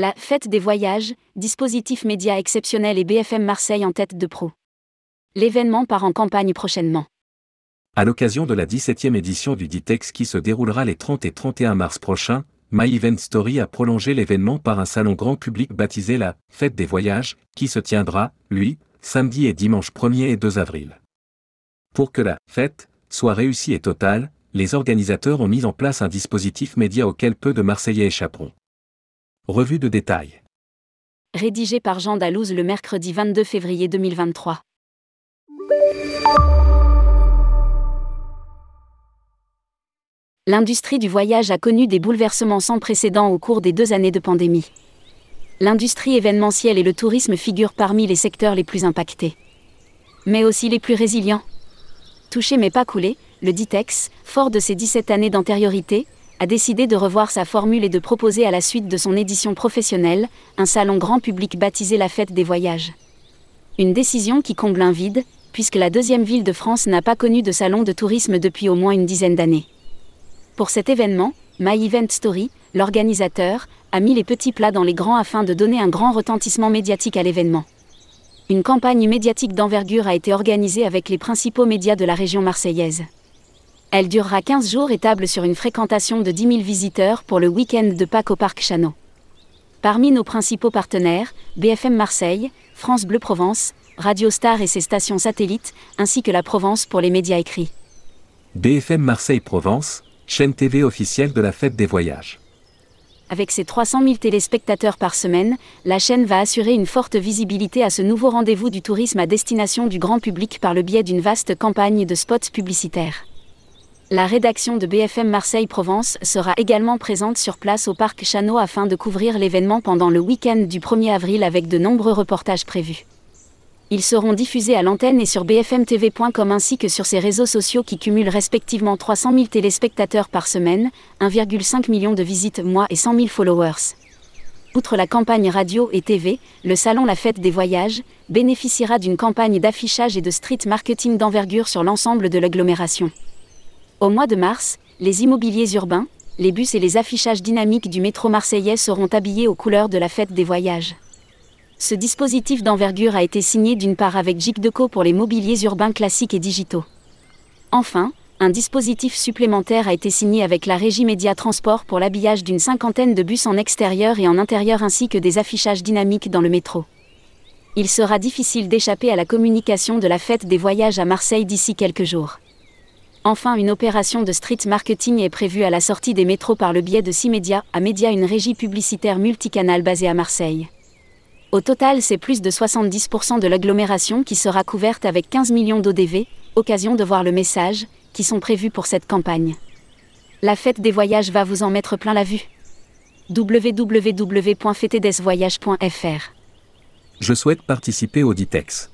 La Fête des voyages, dispositif média exceptionnel et BFM Marseille en tête de pro. L'événement part en campagne prochainement. À l'occasion de la 17e édition du Ditex qui se déroulera les 30 et 31 mars prochains, My Event Story a prolongé l'événement par un salon grand public baptisé la Fête des voyages, qui se tiendra, lui, samedi et dimanche 1er et 2 avril. Pour que la fête soit réussie et totale, les organisateurs ont mis en place un dispositif média auquel peu de Marseillais échapperont. Revue de détails. Rédigé par Jean Dalouse le mercredi 22 février 2023. L'industrie du voyage a connu des bouleversements sans précédent au cours des deux années de pandémie. L'industrie événementielle et le tourisme figurent parmi les secteurs les plus impactés. Mais aussi les plus résilients. Touché mais pas coulé, le Ditex, fort de ses 17 années d'antériorité, a décidé de revoir sa formule et de proposer à la suite de son édition professionnelle, un salon grand public baptisé la Fête des Voyages. Une décision qui comble un vide, puisque la deuxième ville de France n'a pas connu de salon de tourisme depuis au moins une dizaine d'années. Pour cet événement, My Event Story, l'organisateur, a mis les petits plats dans les grands afin de donner un grand retentissement médiatique à l'événement. Une campagne médiatique d'envergure a été organisée avec les principaux médias de la région marseillaise. Elle durera 15 jours et table sur une fréquentation de 10 000 visiteurs pour le week-end de Pâques au Parc Chano. Parmi nos principaux partenaires, BFM Marseille, France Bleu Provence, Radio Star et ses stations satellites, ainsi que la Provence pour les médias écrits. BFM Marseille Provence, chaîne TV officielle de la fête des voyages. Avec ses 300 000 téléspectateurs par semaine, la chaîne va assurer une forte visibilité à ce nouveau rendez-vous du tourisme à destination du grand public par le biais d'une vaste campagne de spots publicitaires. La rédaction de BFM Marseille-Provence sera également présente sur place au Parc Chano afin de couvrir l'événement pendant le week-end du 1er avril avec de nombreux reportages prévus. Ils seront diffusés à l'antenne et sur bfmtv.com ainsi que sur ses réseaux sociaux qui cumulent respectivement 300 000 téléspectateurs par semaine, 1,5 million de visites mois et 100 000 followers. Outre la campagne radio et TV, le salon La Fête des Voyages bénéficiera d'une campagne d'affichage et de street marketing d'envergure sur l'ensemble de l'agglomération. Au mois de mars, les immobiliers urbains, les bus et les affichages dynamiques du métro marseillais seront habillés aux couleurs de la fête des voyages. Ce dispositif d'envergure a été signé d'une part avec Deco pour les mobiliers urbains classiques et digitaux. Enfin, un dispositif supplémentaire a été signé avec la Régie Média Transport pour l'habillage d'une cinquantaine de bus en extérieur et en intérieur ainsi que des affichages dynamiques dans le métro. Il sera difficile d'échapper à la communication de la fête des voyages à Marseille d'ici quelques jours. Enfin, une opération de street marketing est prévue à la sortie des métros par le biais de Cimedia, à Média, une régie publicitaire multicanale basée à Marseille. Au total, c'est plus de 70% de l'agglomération qui sera couverte avec 15 millions d'ODV, occasion de voir le message, qui sont prévus pour cette campagne. La fête des voyages va vous en mettre plein la vue. www.fêtedesvoyages.fr Je souhaite participer au Ditex.